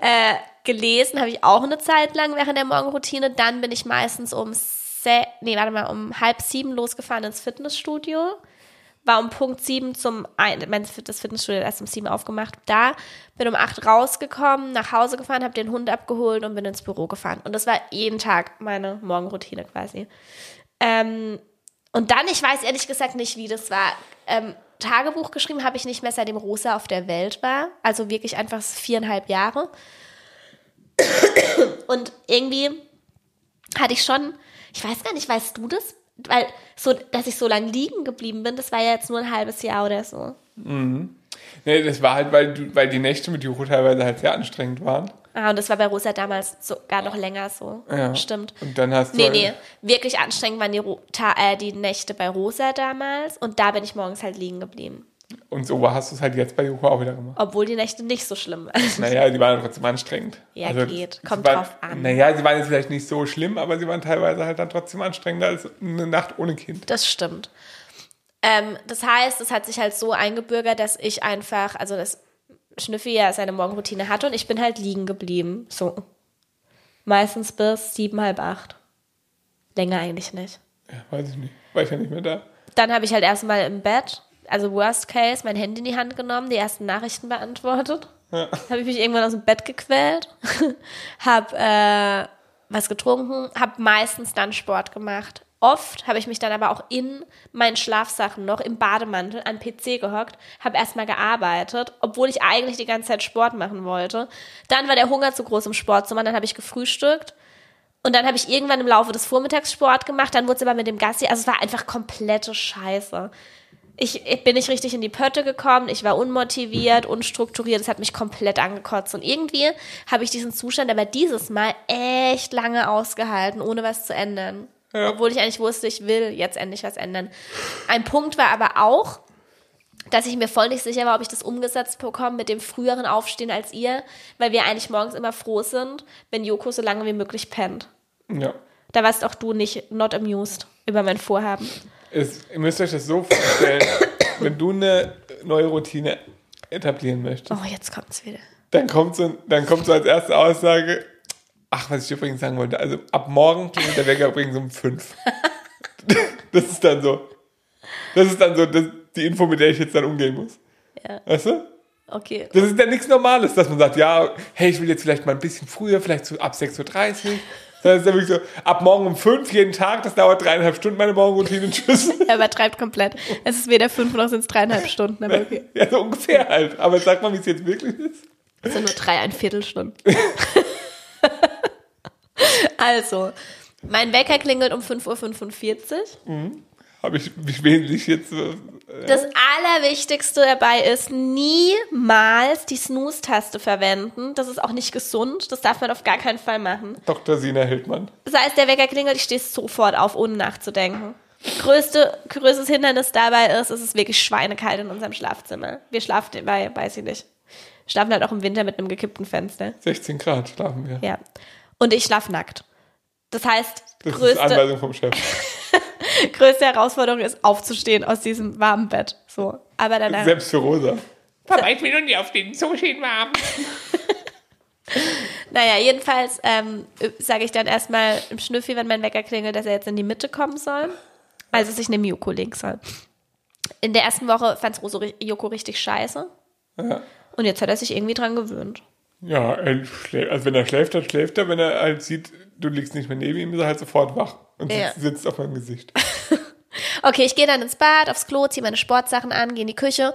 Äh, gelesen habe ich auch eine Zeit lang während der Morgenroutine. Dann bin ich meistens um, se nee, warte mal, um halb sieben losgefahren ins Fitnessstudio. War um Punkt sieben zum, ein, mein, das Fitnessstudio hat erst um sieben aufgemacht. Da bin um acht rausgekommen, nach Hause gefahren, habe den Hund abgeholt und bin ins Büro gefahren. Und das war jeden Tag meine Morgenroutine quasi. Ähm, und dann, ich weiß ehrlich gesagt nicht, wie das war. Ähm, Tagebuch geschrieben habe ich nicht mehr, seitdem Rosa auf der Welt war. Also wirklich einfach viereinhalb Jahre. Und irgendwie hatte ich schon, ich weiß gar nicht, weißt du das? Weil so, dass ich so lange liegen geblieben bin, das war ja jetzt nur ein halbes Jahr oder so. Mhm. Nee, das war halt, weil, du, weil die Nächte mit Joko teilweise halt sehr anstrengend waren. Ah, und das war bei Rosa damals sogar noch länger so. Ja. Stimmt. Und dann hast du. Nee, halt- nee, wirklich anstrengend waren die, äh, die Nächte bei Rosa damals und da bin ich morgens halt liegen geblieben. Und so hast du es halt jetzt bei Joko auch wieder gemacht. Obwohl die Nächte nicht so schlimm waren. Naja, die waren trotzdem anstrengend. Ja, Also, geht. Kommt waren, drauf an. Naja, sie waren jetzt vielleicht nicht so schlimm, aber sie waren teilweise halt dann trotzdem anstrengender als eine Nacht ohne Kind. Das stimmt. Ähm, das heißt, es hat sich halt so eingebürgert, dass ich einfach, also dass Schnüffi ja seine Morgenroutine hatte und ich bin halt liegen geblieben. So. Meistens bis sieben, halb acht. Länger eigentlich nicht. Ja, weiß ich nicht. War ich ja nicht mehr da. Dann habe ich halt erstmal im Bett, also Worst Case, mein Handy in die Hand genommen, die ersten Nachrichten beantwortet. Ja. Habe ich mich irgendwann aus dem Bett gequält, habe äh, was getrunken, habe meistens dann Sport gemacht. Oft habe ich mich dann aber auch in meinen Schlafsachen noch im Bademantel an PC gehockt, habe erstmal gearbeitet, obwohl ich eigentlich die ganze Zeit Sport machen wollte. Dann war der Hunger zu groß, Sport zu machen, dann habe ich gefrühstückt. Und dann habe ich irgendwann im Laufe des Vormittags Sport gemacht, dann wurde es aber mit dem Gassi, also es war einfach komplette Scheiße. Ich, ich bin nicht richtig in die Pötte gekommen, ich war unmotiviert, unstrukturiert, es hat mich komplett angekotzt. Und irgendwie habe ich diesen Zustand aber dieses Mal echt lange ausgehalten, ohne was zu ändern. Ja. Obwohl ich eigentlich wusste, ich will jetzt endlich was ändern. Ein Punkt war aber auch, dass ich mir voll nicht sicher war, ob ich das umgesetzt bekomme mit dem früheren Aufstehen als ihr, weil wir eigentlich morgens immer froh sind, wenn Joko so lange wie möglich pennt. Ja. Da warst auch du nicht not amused über mein Vorhaben. Es, ihr müsst euch das so vorstellen, wenn du eine neue Routine etablieren möchtest, Oh, jetzt kommt's wieder. dann kommt so, dann kommt so als erste Aussage, ach, was ich übrigens sagen wollte, also ab morgen klingelt der Wecker übrigens um fünf. Das ist dann so, das ist dann so das, die Info, mit der ich jetzt dann umgehen muss. Ja. Weißt du? Okay. Das ist ja nichts Normales, dass man sagt, ja, hey, ich will jetzt vielleicht mal ein bisschen früher, vielleicht so ab 6.30 Uhr. Das ist ja wirklich so, ab morgen um 5 jeden Tag, das dauert dreieinhalb Stunden, meine Morgenroutine, tschüss. Er übertreibt komplett. Es ist weder fünf noch sind es dreieinhalb Stunden, aber okay. Ja, so ungefähr halt. Aber sag mal, wie es jetzt wirklich ist. Es sind nur drei, ein Viertelstunden. Also, mein Wecker klingelt um 5.45 Uhr. Habe ich mich wesentlich jetzt. Äh, Das Allerwichtigste dabei ist, niemals die Snooze-Taste verwenden. Das ist auch nicht gesund. Das darf man auf gar keinen Fall machen. Dr. Sina Hildmann. Das heißt, der Wecker klingelt, ich stehe sofort auf, ohne nachzudenken. Größte, größtes Hindernis dabei ist, es ist wirklich schweinekalt in unserem Schlafzimmer. Wir schlafen, bei, weiß ich nicht, schlafen halt auch im Winter mit einem gekippten Fenster. 16 Grad schlafen wir. Ja. Und ich schlafe nackt. Das heißt, Das ist größte, Anweisung vom Chef. größte Herausforderung ist, aufzustehen aus diesem warmen Bett. So. Aber danach. Selbst für Rosa. Papa, ich will noch nie auf den so schön warm. Naja, jedenfalls ähm, sage ich dann erstmal im Schnüffi, wenn mein Wecker klingelt, dass er jetzt in die Mitte kommen soll. Also sich eine Joko legen soll. In der ersten Woche fand es Joko richtig scheiße. Ja. Und jetzt hat er sich irgendwie dran gewöhnt. Ja, also wenn er schläft, dann schläft er. Wenn er halt sieht, du liegst nicht mehr neben ihm, ist er halt sofort wach und Ja. sitzt, sitzt auf meinem Gesicht. Okay, ich gehe dann ins Bad, aufs Klo, ziehe meine Sportsachen an, gehe in die Küche,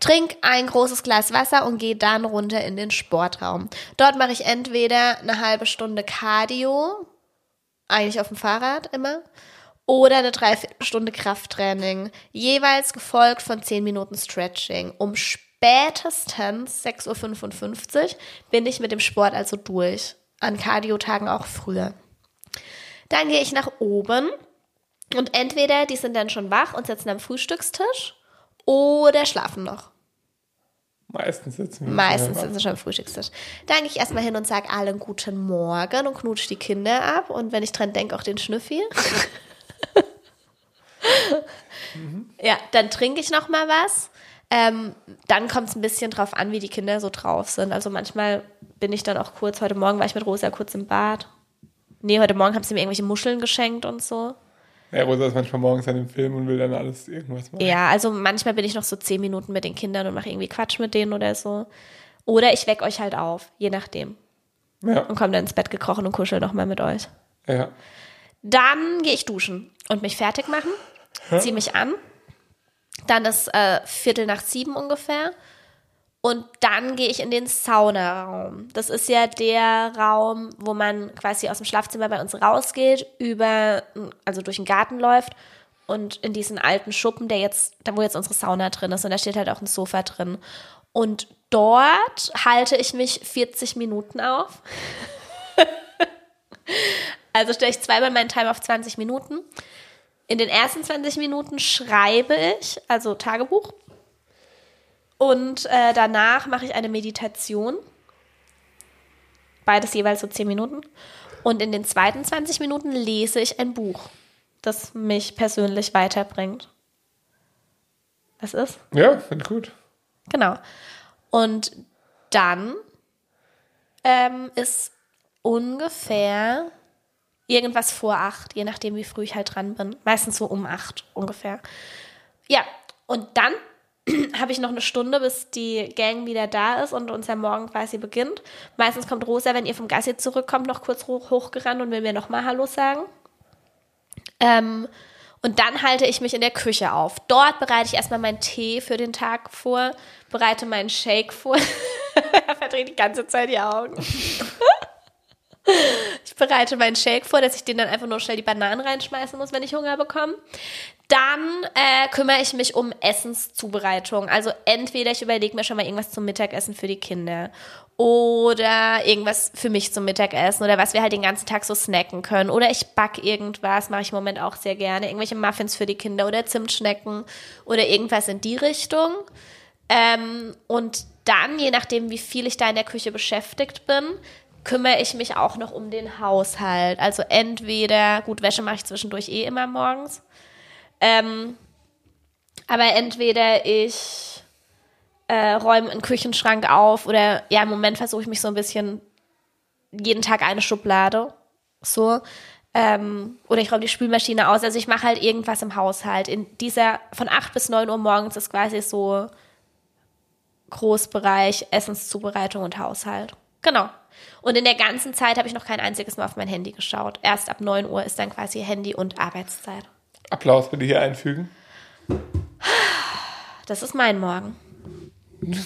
trink ein großes Glas Wasser und gehe dann runter in den Sportraum. Dort mache ich entweder eine halbe Stunde Cardio, eigentlich auf dem Fahrrad immer, oder eine Dreiviertelstunde Krafttraining, jeweils gefolgt von 10 Minuten Stretching. Um spätestens 6.55 Uhr bin ich mit dem Sport also durch. An Cardio-Tagen auch früher. Dann gehe ich nach oben und entweder die sind dann schon wach und sitzen am Frühstückstisch oder schlafen noch. Meistens sitzen wir. Meistens sie schon am Frühstückstisch. Dann gehe ich erstmal hin und sage allen guten Morgen und knutsche die Kinder ab. Und wenn ich dran denke, auch den Schnüffi. Ja, dann trinke ich noch mal was. Ähm, dann kommt es ein bisschen drauf an, wie die Kinder so drauf sind. Also manchmal bin ich dann auch kurz, heute Morgen war ich mit Rosa kurz im Bad. Nee, heute Morgen haben sie mir irgendwelche Muscheln geschenkt und so. Ja, Rosa ist manchmal morgens an dem Film und will dann alles irgendwas machen. Ja, also manchmal bin ich noch so zehn Minuten mit den Kindern und mache irgendwie Quatsch mit denen oder so. Oder ich weck euch halt auf, je nachdem. Ja, Und komme dann ins Bett gekrochen und kuschel noch mal mit euch. ja. Dann gehe ich duschen und mich fertig machen, ziehe mich an. Dann ist äh, Viertel nach sieben ungefähr. Und dann gehe ich in den Saunaraum. Das ist ja der Raum, wo man quasi aus dem Schlafzimmer bei uns rausgeht, über, also durch den Garten läuft und in diesen alten Schuppen, der jetzt, da wo jetzt unsere Sauna drin ist, und da steht halt auch ein Sofa drin. Und dort halte ich mich 40 Minuten auf. Also stelle ich zweimal meinen Timer auf 20 Minuten. In den ersten 20 Minuten schreibe ich, also Tagebuch. Und äh, danach mache ich eine Meditation. Beides jeweils so 10 Minuten. Und in den zweiten 20 Minuten lese ich ein Buch, das mich persönlich weiterbringt. Was ist? Ja, finde ich gut. Genau. Und dann ähm, ist ungefähr irgendwas vor acht, je nachdem, wie früh ich halt dran bin. Meistens so um acht ungefähr. Ja, und dann habe ich noch eine Stunde, bis die Gang wieder da ist und unser Morgen quasi beginnt. Meistens kommt Rosa, wenn ihr vom Gassi zurückkommt, noch kurz hoch, hochgerannt und will mir nochmal Hallo sagen. Ähm, und dann halte ich mich in der Küche auf. Dort bereite ich erstmal meinen Tee für den Tag vor, bereite meinen Shake vor. er verdreht die ganze Zeit die Augen. Ich bereite meinen Shake vor, dass ich den dann einfach nur schnell die Bananen reinschmeißen muss, wenn ich Hunger bekomme. Dann äh, kümmere ich mich um Essenszubereitung. Also entweder ich überlege mir schon mal irgendwas zum Mittagessen für die Kinder oder irgendwas für mich zum Mittagessen oder was wir halt den ganzen Tag so snacken können. Oder ich backe irgendwas, mache ich im Moment auch sehr gerne. Irgendwelche Muffins für die Kinder oder Zimtschnecken oder irgendwas in die Richtung. Ähm, und dann, je nachdem, wie viel ich da in der Küche beschäftigt bin, kümmere ich mich auch noch um den Haushalt. Also entweder, gut, Wäsche mache ich zwischendurch eh immer morgens. Ähm, aber entweder ich äh, räume einen Küchenschrank auf oder ja, im Moment versuche ich mich so ein bisschen jeden Tag eine Schublade. So. Ähm, oder ich räume die Spülmaschine aus. Also ich mache halt irgendwas im Haushalt. In dieser von 8 bis 9 Uhr morgens ist quasi so Großbereich Essenszubereitung und Haushalt. Genau. Und in der ganzen Zeit habe ich noch kein einziges Mal auf mein Handy geschaut. Erst ab 9 Uhr ist dann quasi Handy und Arbeitszeit. Applaus bitte hier einfügen. Das ist mein Morgen.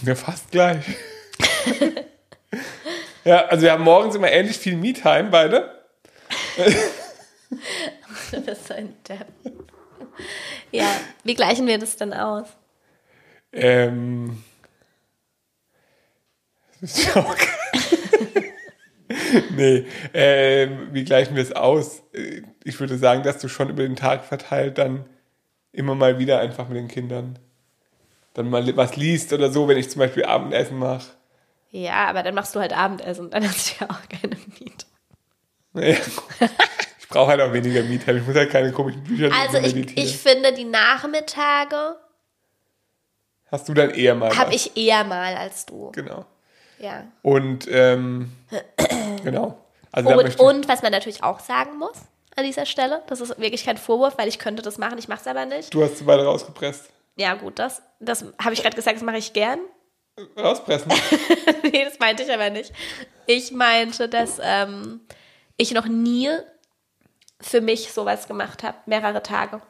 Ja, fast gleich. ja, also wir haben morgens immer ähnlich viel Me-Time beide. Du bist so ein Depp. Ja, wie gleichen wir das denn aus? Ähm. Das ist ja auch Nee, ähm, wie gleichen wir es aus? Äh, Ich würde sagen, dass du schon über den Tag verteilt dann immer mal wieder einfach mit den Kindern dann mal was liest oder so, wenn ich zum Beispiel Abendessen mache. Ja, aber dann machst du halt Abendessen und dann hast du ja auch keine Miete. Nee. Ich brauche halt auch weniger Me-Time. Ich muss halt keine komischen Bücher Also ich, ich finde, die Nachmittage Hast du dann eher mal habe ich eher mal als du. Genau. Ja. Und, ähm, genau. Also Und, und was man natürlich auch sagen muss an dieser Stelle, das ist wirklich kein Vorwurf, weil ich könnte das machen, ich mache es aber nicht. du hast zu weit rausgepresst. Ja gut, das, das habe ich gerade gesagt, das mache ich gern. Rauspressen. nee, das meinte ich aber nicht. Ich meinte, dass ähm, ich noch nie für mich sowas gemacht habe, mehrere Tage.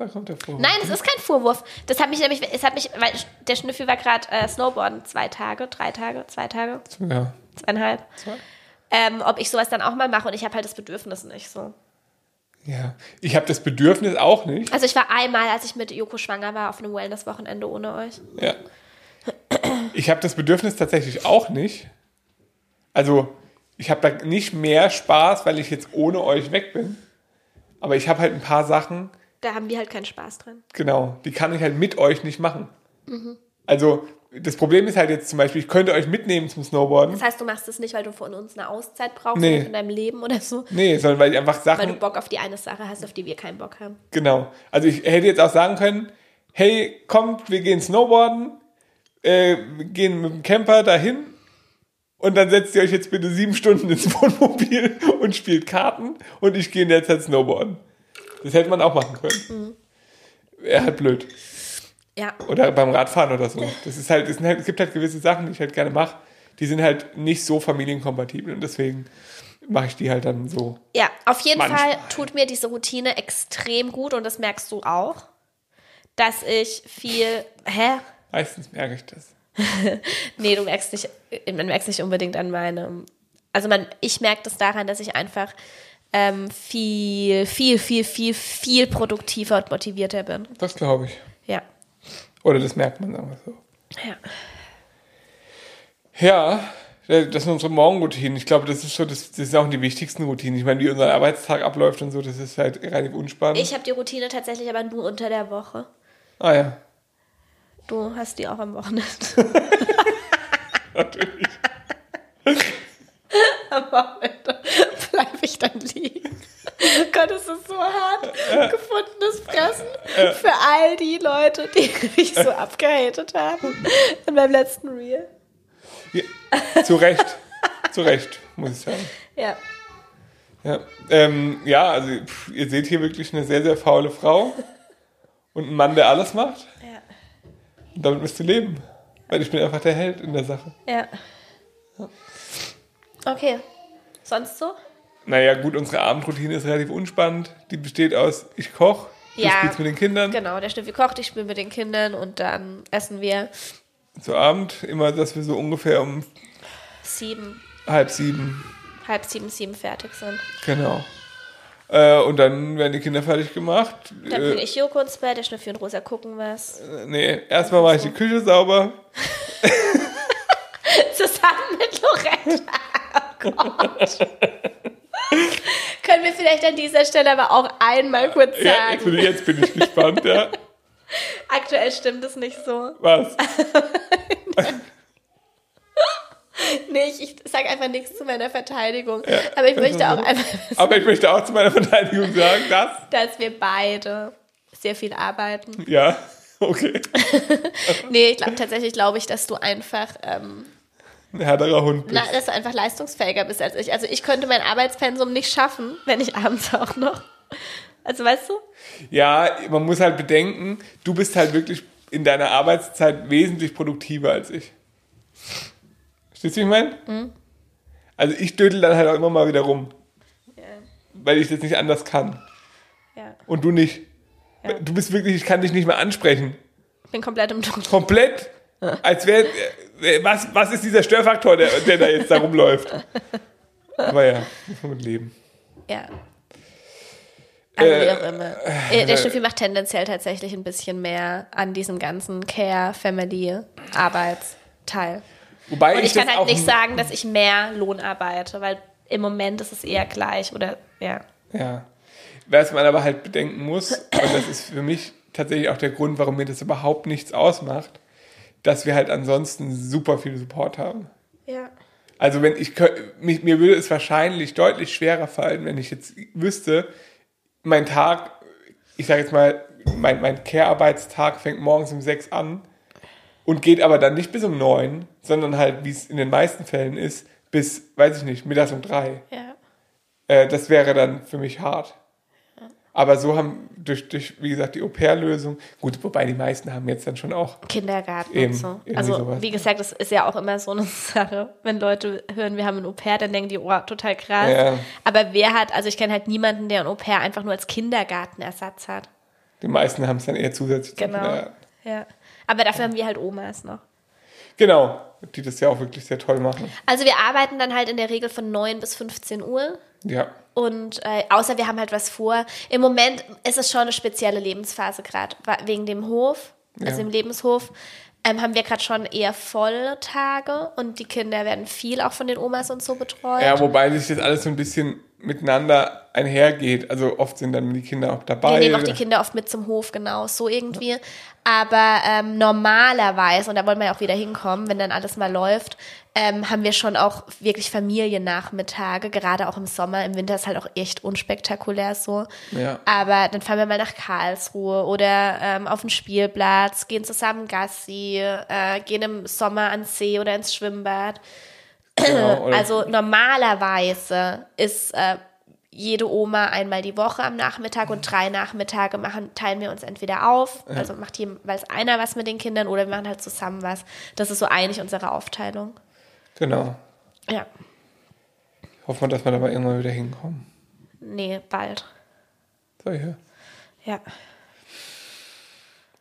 Da kommt der Vorwurf. Nein, es ist kein Vorwurf. Das hat mich nämlich, es hat mich, weil der Schnüffel war gerade äh, Snowboarden, zwei Tage, drei Tage, zwei Tage, Ja. zweieinhalb. Ähm, ob ich sowas dann auch mal mache und ich habe halt das Bedürfnis nicht so. ja. Ich habe das Bedürfnis auch nicht. Also ich war einmal, als ich mit Joko schwanger war, auf einem Wellness-Wochenende ohne euch. Ja. Ich habe das Bedürfnis tatsächlich auch nicht. Also, ich habe da nicht mehr Spaß, weil ich jetzt ohne euch weg bin. Aber ich habe halt ein paar Sachen, Da haben wir halt keinen Spaß dran. genau, die kann ich halt mit euch nicht machen. Also, das Problem ist halt jetzt zum Beispiel, ich könnte euch mitnehmen zum Snowboarden. Das heißt, du machst es nicht, weil du von uns eine Auszeit brauchst Nee. in deinem Leben oder so. Nee, sondern weil ich einfach Weil du Sachen. Bock auf die eine Sache hast, auf die wir keinen Bock haben. Genau. Also, ich hätte jetzt auch sagen können, hey, kommt, wir gehen Snowboarden, äh, wir gehen mit dem Camper dahin und dann setzt ihr euch jetzt bitte sieben Stunden ins Wohnmobil und spielt Karten und ich gehe in der Zeit Snowboarden. Das hätte man auch machen können. Wäre halt blöd. Ja. Oder beim Radfahren oder so. Das ist halt, es, sind halt, es gibt halt gewisse Sachen, die ich halt gerne mache, die sind halt nicht so familienkompatibel und deswegen mache ich die halt dann so. Ja, auf jeden Manchmal. Fall tut mir diese Routine extrem gut und das merkst du auch, dass ich viel. Hä? Meistens merke ich das. Nee, du merkst nicht, man merkt nicht unbedingt an meinem. Also man, ich merke das daran, dass ich einfach ähm, viel, viel, viel, viel, viel produktiver und motivierter bin. Das glaube ich. Ja. Oder das merkt man, sagen so. Ja. Ja, das sind unsere Morgenroutinen. Ich glaube, das ist so, das, das sind auch die wichtigsten Routinen. Ich meine, wie unser Arbeitstag abläuft und so, das ist halt relativ unspannend. Ich habe die Routine tatsächlich aber nur unter der Woche. ah ja, Du hast die auch am Wochenende. natürlich. am Wochenende bleibe ich dann liegen. Gott, es ist so hart. Gefundenes Fressen für all die Leute, die mich so abgehatet haben in meinem letzten Reel. Ja, zu Recht. zu Recht, muss ich sagen. Ja. Ja, ähm, ja also pff, ihr seht hier wirklich eine sehr, sehr faule Frau und einen Mann, der alles macht. Ja. Und damit müsst ihr leben. Weil ich bin einfach der Held in der Sache. Ja. Okay. Sonst so? Naja, gut, unsere Abendroutine ist relativ unspannend. Die besteht aus, ich koche, Ja. spielst mit den Kindern. Genau, der Schnüffel kocht, ich spiele mit den Kindern und dann essen wir Zu Abend immer, dass wir so ungefähr um sieben, halb sieben, halb sieben, sieben fertig sind. genau. Äh, und dann werden die Kinder fertig gemacht. Dann bringe Äh, ich Joko ins Bett, der Schnüffel und Rosa gucken was. nee, erstmal mache ich die Küche sauber. Zusammen mit Loretta. Oh Gott. Können wir vielleicht an dieser Stelle aber auch einmal kurz Ja, jetzt bin, sagen, ich, jetzt bin ich gespannt, ja. aktuell stimmt es nicht so. Was? Nee, ich, ich sage einfach nichts zu meiner Verteidigung. Ja, aber ich möchte auch einfach, Aber ich möchte auch zu meiner Verteidigung sagen, dass. dass wir beide sehr viel arbeiten. Ja, okay. Nee, ich glaub, tatsächlich glaube ich, dass du einfach, ähm, Ein härterer Hund bist. na, dass du einfach leistungsfähiger bist als ich. Also ich könnte mein Arbeitspensum nicht schaffen, wenn ich abends auch noch. Also weißt du? Ja, man muss halt bedenken, du bist halt wirklich in deiner Arbeitszeit wesentlich produktiver als ich. Verstehst du, wie ich meine? Mhm. Also ich dödel dann halt auch immer mal wieder rum, Ja. weil ich das nicht anders kann. ja. Und du nicht. Ja. Du bist wirklich, ich kann dich nicht mehr ansprechen. Ich bin komplett im Druck. Komplett. Als wäre, äh, was, was ist dieser Störfaktor, der, der da jetzt da rumläuft? Aber ja, muss man mit leben. Ja. Also Äh, wie auch immer. Äh, Der Schnüffel macht tendenziell tatsächlich ein bisschen mehr an diesem ganzen Care, Family, Arbeitsteil. Wobei Und ich kann das halt auch nicht sagen, dass ich mehr Lohn arbeite, weil im Moment ist es eher gleich oder ja. Ja. Was man aber halt bedenken muss, und das ist für mich tatsächlich auch der Grund, warum mir das überhaupt nichts ausmacht, dass wir halt ansonsten super viel Support haben. Ja. Also wenn ich mich, mir würde es wahrscheinlich deutlich schwerer fallen, wenn ich jetzt wüsste, mein Tag, ich sage jetzt mal, mein, mein Care-Arbeitstag fängt morgens um sechs an und geht aber dann nicht bis um neun, sondern halt, wie es in den meisten Fällen ist, bis, weiß ich nicht, mittags um drei. Ja. Äh, das wäre dann für mich hart. Aber so haben durch, durch wie gesagt, die Au-pair-Lösung, gut, wobei die meisten haben jetzt dann schon auch, Kindergarten Eben, und so. Also, sowas. wie gesagt, das ist ja auch immer so eine Sache. Wenn Leute hören, wir haben ein Au-pair, dann denken die, oh, total krass. Ja. Aber wer hat, also ich kenne halt niemanden, der ein Au-pair einfach nur als Kindergartenersatz hat. die meisten haben es dann eher zusätzlich. Genau. Ja. Aber dafür haben wir halt Omas noch. Genau, die das ja auch wirklich sehr toll machen. Also wir arbeiten dann halt in der Regel von 9 bis 15 Uhr. Ja. Und äh, außer wir haben halt was vor. Im Moment ist es schon eine spezielle Lebensphase gerade. Wegen dem Hof, also Ja. dem Lebenshof, ähm, haben wir gerade schon eher volle Tage und die Kinder werden viel auch von den Omas und so betreut. Ja, wobei sich das alles so ein bisschen miteinander einhergeht. Also oft sind dann die Kinder auch dabei. Wir nehmen auch die Kinder oft mit zum Hof, genau, so irgendwie. Aber ähm, normalerweise, und da wollen wir ja auch wieder hinkommen, wenn dann alles mal läuft, ähm, haben wir schon auch wirklich Familiennachmittage, gerade auch im Sommer. Im Winter ist halt auch echt unspektakulär so. Ja. Aber dann fahren wir mal nach Karlsruhe oder ähm, auf den Spielplatz, gehen zusammen Gassi, äh, gehen im Sommer ans See oder ins Schwimmbad. Genau, Also normalerweise ist äh, jede Oma einmal die Woche am Nachmittag und drei Nachmittage machen, teilen wir uns entweder auf, also macht jeweils einer was mit den Kindern oder wir machen halt zusammen was. Das ist so eigentlich unsere Aufteilung. Genau. Ja, Hoffen wir, dass wir da mal irgendwann wieder hinkommen. nee, bald. So, ja. Ja.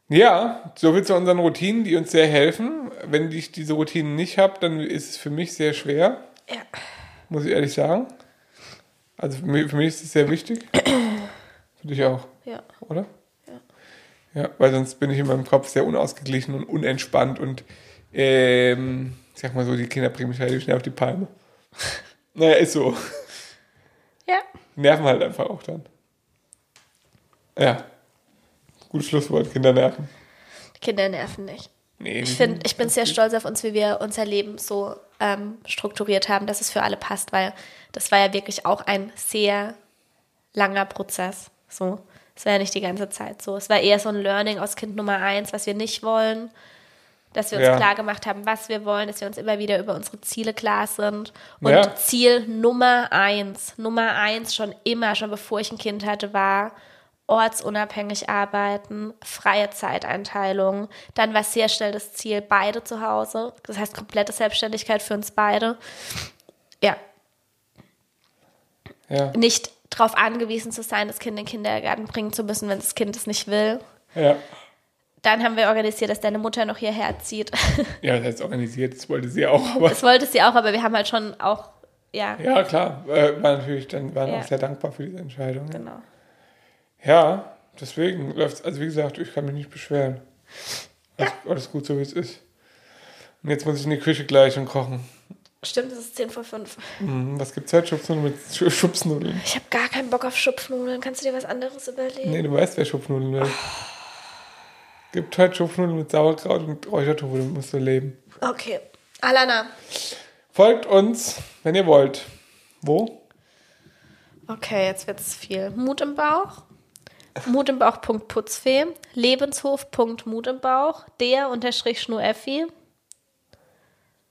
Ja, soviel zu unseren Routinen, die uns sehr helfen. Wenn ich diese Routinen nicht habe, dann ist es für mich sehr schwer, Ja. muss ich ehrlich sagen. Also für mich, für mich ist es sehr wichtig. Für dich auch, Ja. oder? Ja. Ja, weil sonst bin ich in meinem Kopf sehr unausgeglichen und unentspannt und ähm, ich sag mal so, die Kinder bringen mich relativ schnell auf die Palme. naja, ist so. Ja. Nerven halt einfach auch dann. Ja. Gutes Schlusswort, Kinder nerven. Kinder nerven nicht. Nee, Ich, find, ich bin sehr stolz auf uns, wie wir unser Leben so ähm, strukturiert haben, dass es für alle passt, weil das war ja wirklich auch ein sehr langer Prozess. So. Es war ja nicht die ganze Zeit so. Es war eher so ein Learning aus Kind Nummer eins, was wir nicht wollen. Dass wir uns Ja. klar gemacht haben, was wir wollen, dass wir uns immer wieder über unsere Ziele klar sind. Und Ja. Ziel Nummer eins, Nummer eins schon immer, schon bevor ich ein Kind hatte, war ortsunabhängig arbeiten, freie Zeiteinteilung. Dann war sehr schnell das Ziel, beide zu Hause. Das heißt, komplette Selbstständigkeit für uns beide. Ja, Ja, nicht darauf angewiesen zu sein, das Kind in den Kindergarten bringen zu müssen, wenn das Kind es nicht will. ja. Dann haben wir organisiert, dass deine Mutter noch hierher zieht. Ja, das heißt organisiert, das wollte sie auch, aber Das wollte sie auch, aber wir haben halt schon auch, ja, ja, klar, äh, war natürlich dann waren Ja. auch sehr dankbar für diese Entscheidung. Genau. Ja deswegen läuft also wie gesagt, ich kann mich nicht beschweren. Alles, alles gut, so wie es ist. Und jetzt muss ich in die Küche gleich und kochen. Stimmt, es ist 10 vor 5. Hm, was gibt's heute? Schupfnudeln mit Sch- Schupfnudeln. Ich habe gar keinen Bock auf Schupfnudeln. Kannst du dir was anderes überlegen? Nee, du weißt, wer Schupfnudeln will. Gibt heute Schupfnudeln mit Sauerkraut und Räuchertofu, musst du leben. Okay. Alana. Folgt uns, wenn ihr wollt. Wo? Okay, jetzt wird's viel. Mut im Bauch. Mut im Bauch.putzfee. Lebenshof.mut im Bauch. Der unterstrich Schnureffi.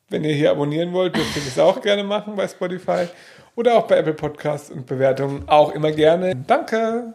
Wenn ihr hier abonnieren wollt, dürft ihr das auch gerne machen bei Spotify oder auch bei Apple Podcasts und Bewertungen auch immer gerne. Danke!